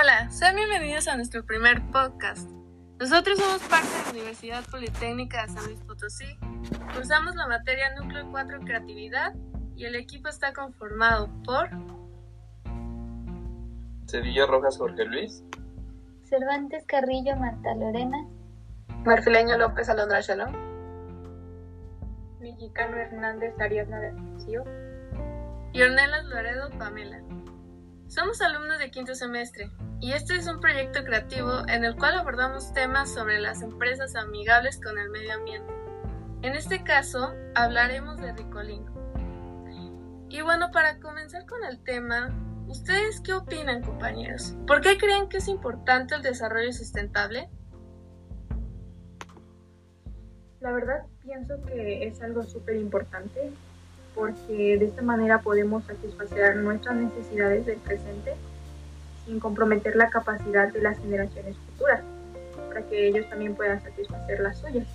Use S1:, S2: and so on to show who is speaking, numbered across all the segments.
S1: Hola, sean bienvenidos a nuestro primer podcast. Nosotros somos parte de la Universidad Politécnica de San Luis Potosí. Cursamos la materia Núcleo 4 Creatividad y el equipo está conformado por
S2: Sevilla Rojas Jorge Luis,
S3: Cervantes Carrillo Marta Lorena,
S4: Marfileño López Alondra Shalom,
S5: Mexicano Hernández Ariadna Nació
S1: y Ornelas Loredo Pamela. Somos alumnos de quinto semestre y este es un proyecto creativo en el cual abordamos temas sobre las empresas amigables con el medio ambiente. En este caso, hablaremos de Ricolino. Y bueno, para comenzar con el tema, ¿ustedes qué opinan, compañeros? ¿Por qué creen que es importante el desarrollo sustentable?
S5: La verdad pienso que es algo súper importante porque de esta manera podemos satisfacer nuestras necesidades del presente sin comprometer la capacidad de las generaciones futuras, para que ellos también puedan satisfacer las suyas.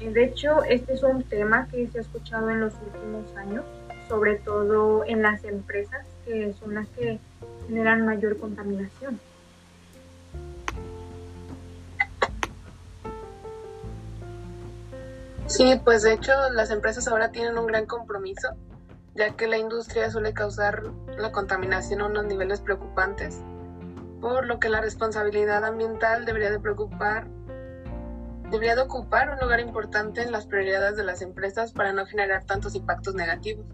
S5: Eh, de hecho, este es un tema que se ha escuchado en los últimos años, sobre todo en las empresas, que son las que generan mayor contaminación.
S4: Sí, pues de hecho las empresas ahora tienen un gran compromiso, ya que la industria suele causar la contaminación a unos niveles preocupantes, por lo que la responsabilidad ambiental debería de preocupar, debería de ocupar un lugar importante en las prioridades de las empresas para no generar tantos impactos negativos.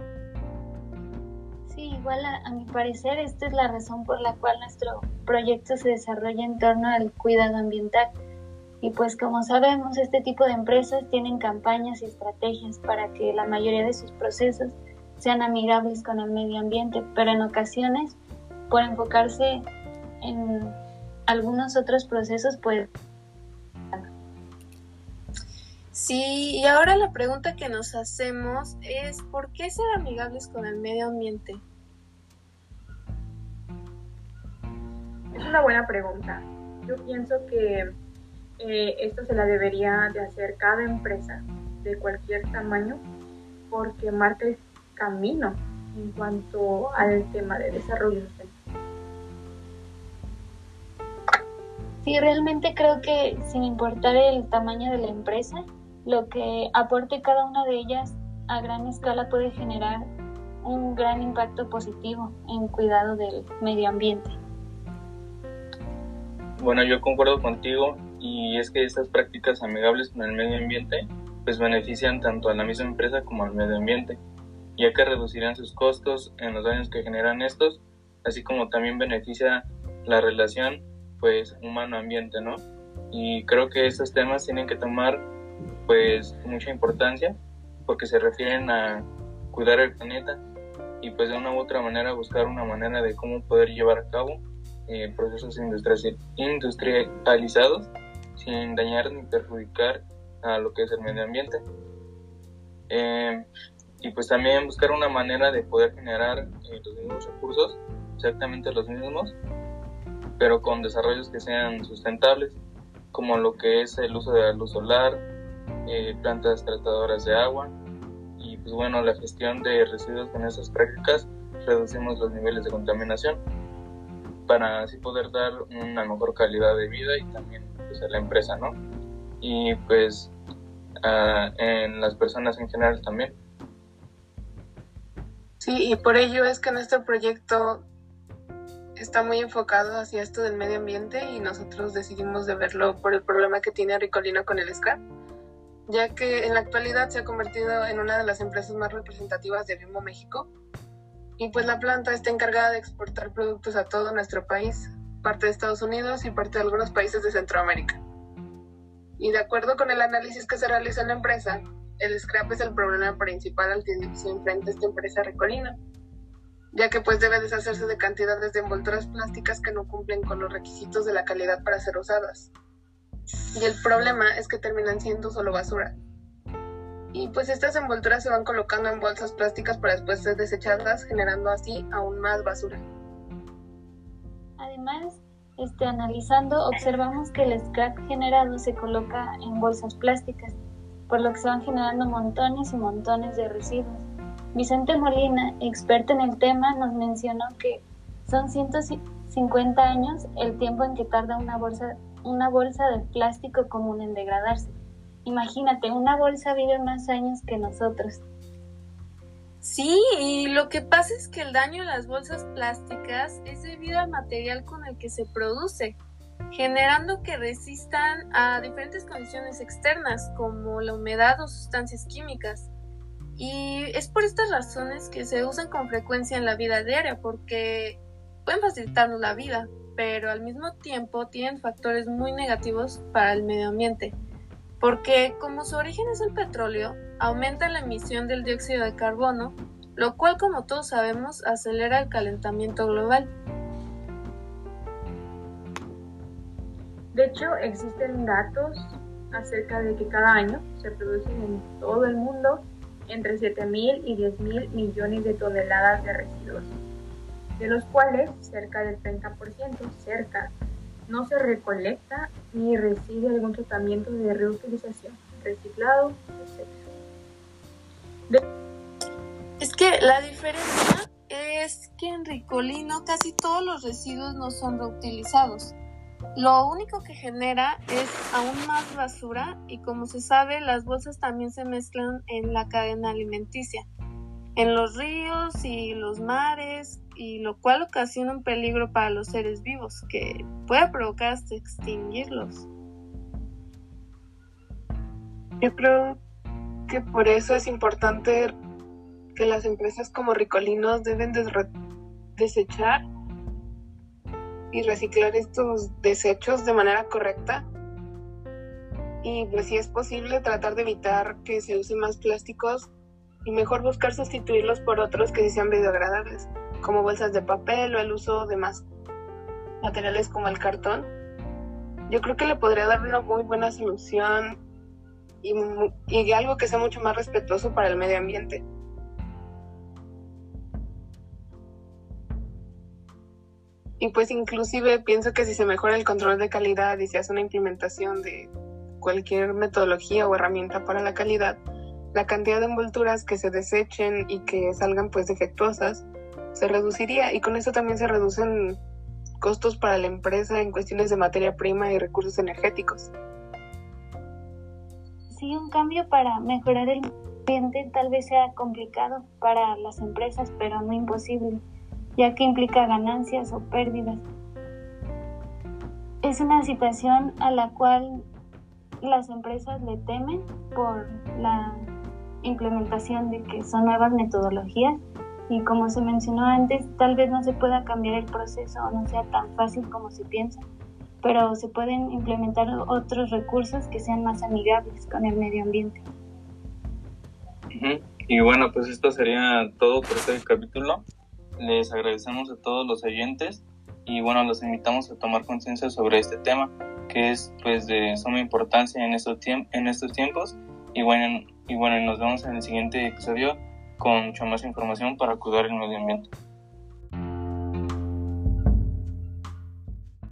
S3: Sí, igual a, a mi parecer esta es la razón por la cual nuestro proyecto se desarrolla en torno al cuidado ambiental y pues como sabemos, este tipo de empresas tienen campañas y estrategias para que la mayoría de sus procesos sean amigables con el medio ambiente, pero en ocasiones, por enfocarse en algunos otros procesos, pues...
S1: Sí, y ahora la pregunta que nos hacemos es, ¿por qué ser amigables con el medio ambiente?
S5: Es una buena pregunta. Yo pienso que eh, esto se la debería de hacer cada empresa de cualquier tamaño porque marca el camino en cuanto al tema de desarrollo.
S3: Sí, realmente creo que sin importar el tamaño de la empresa, lo que aporte cada una de ellas a gran escala puede generar un gran impacto positivo en cuidado del medio ambiente.
S2: Bueno, yo concuerdo contigo y es que estas prácticas amigables con el medio ambiente pues benefician tanto a la misma empresa como al medio ambiente, ya que reducirán sus costos en los daños que generan estos, así como también beneficia la relación pues humano-ambiente, ¿no? Y creo que estos temas tienen que tomar pues mucha importancia porque se refieren a cuidar el planeta y pues de una u otra manera buscar una manera de cómo poder llevar a cabo eh, procesos industrializados sin dañar ni perjudicar a lo que es el medio ambiente. Eh, y pues también buscar una manera de poder generar eh, los mismos recursos, exactamente los mismos, pero con desarrollos que sean sustentables, como lo que es el uso de la luz solar, eh, plantas tratadoras de agua y pues bueno, la gestión de residuos con esas prácticas reducimos los niveles de contaminación para así poder dar una mejor calidad de vida y también pues, a la empresa, ¿no? Y pues en las personas en general también.
S4: Sí, y por ello es que nuestro proyecto está muy enfocado hacia esto del medio ambiente y nosotros decidimos de verlo por el problema que tiene Ricolino con el scrap, ya que en la actualidad se ha convertido en una de las empresas más representativas de Bimbo México y pues la planta está encargada de exportar productos a todo nuestro país, parte de Estados Unidos y parte de algunos países de Centroamérica. Y de acuerdo con el análisis que se realizó en la empresa, el scrap es el problema principal al que se enfrenta esta empresa recolina, ya que pues debe deshacerse de cantidades de envolturas plásticas que no cumplen con los requisitos de la calidad para ser usadas. Y el problema es que terminan siendo solo basura. Y pues estas envolturas se van colocando en bolsas plásticas para después ser desechadas, generando así aún más basura.
S3: Además, este, analizando, observamos que el scrap generado se coloca en bolsas plásticas, por lo que se van generando montones y montones de residuos. Vicente Molina, experto en el tema, nos mencionó que son 50 años el tiempo en que tarda una bolsa, una bolsa de plástico común en degradarse. Imagínate, una bolsa vive más años que nosotros.
S1: Sí, y lo que pasa es que el daño a las bolsas plásticas es debido al material con el que se produce, generando que resistan a diferentes condiciones externas como la humedad o sustancias químicas. Y es por estas razones que se usan con frecuencia en la vida diaria, porque pueden facilitarnos la vida, pero al mismo tiempo tienen factores muy negativos para el medio ambiente porque como su origen es el petróleo, aumenta la emisión del dióxido de carbono, lo cual como todos sabemos acelera el calentamiento global.
S5: De hecho, existen datos acerca de que cada año se producen en todo el mundo entre 7.000 y 10.000 millones de toneladas de residuos, de los cuales cerca del 30%, cerca no se recolecta ni recibe algún tratamiento de reutilización, reciclado,
S1: etc. Es que la diferencia es que en Ricolino casi todos los residuos no son reutilizados. Lo único que genera es aún más basura y como se sabe las bolsas también se mezclan en la cadena alimenticia, en los ríos y los mares y lo cual ocasiona un peligro para los seres vivos que puede provocar hasta extinguirlos.
S4: Yo creo que por eso es importante que las empresas como Ricolinos deben desechar y reciclar estos desechos de manera correcta y pues si es posible tratar de evitar que se use más plásticos y mejor buscar sustituirlos por otros que sí sean biodegradables como bolsas de papel o el uso de más materiales como el cartón, yo creo que le podría dar una muy buena solución y, y algo que sea mucho más respetuoso para el medio ambiente. Y pues inclusive pienso que si se mejora el control de calidad y se hace una implementación de cualquier metodología o herramienta para la calidad, la cantidad de envolturas que se desechen y que salgan pues defectuosas se reduciría y con eso también se reducen costos para la empresa en cuestiones de materia prima y recursos energéticos.
S3: Sí, un cambio para mejorar el ambiente tal vez sea complicado para las empresas, pero no imposible, ya que implica ganancias o pérdidas. Es una situación a la cual las empresas le temen por la implementación de que son nuevas metodologías y como se mencionó antes, tal vez no se pueda cambiar el proceso o no sea tan fácil como se piensa, pero se pueden implementar otros recursos que sean más amigables con el medio ambiente.
S2: Y bueno, pues esto sería todo por este capítulo. Les agradecemos a todos los oyentes y bueno, los invitamos a tomar conciencia sobre este tema que es pues de suma importancia en estos, en estos tiempos y bueno, y bueno, nos vemos en el siguiente episodio con mucha más información para cuidar el medio ambiente.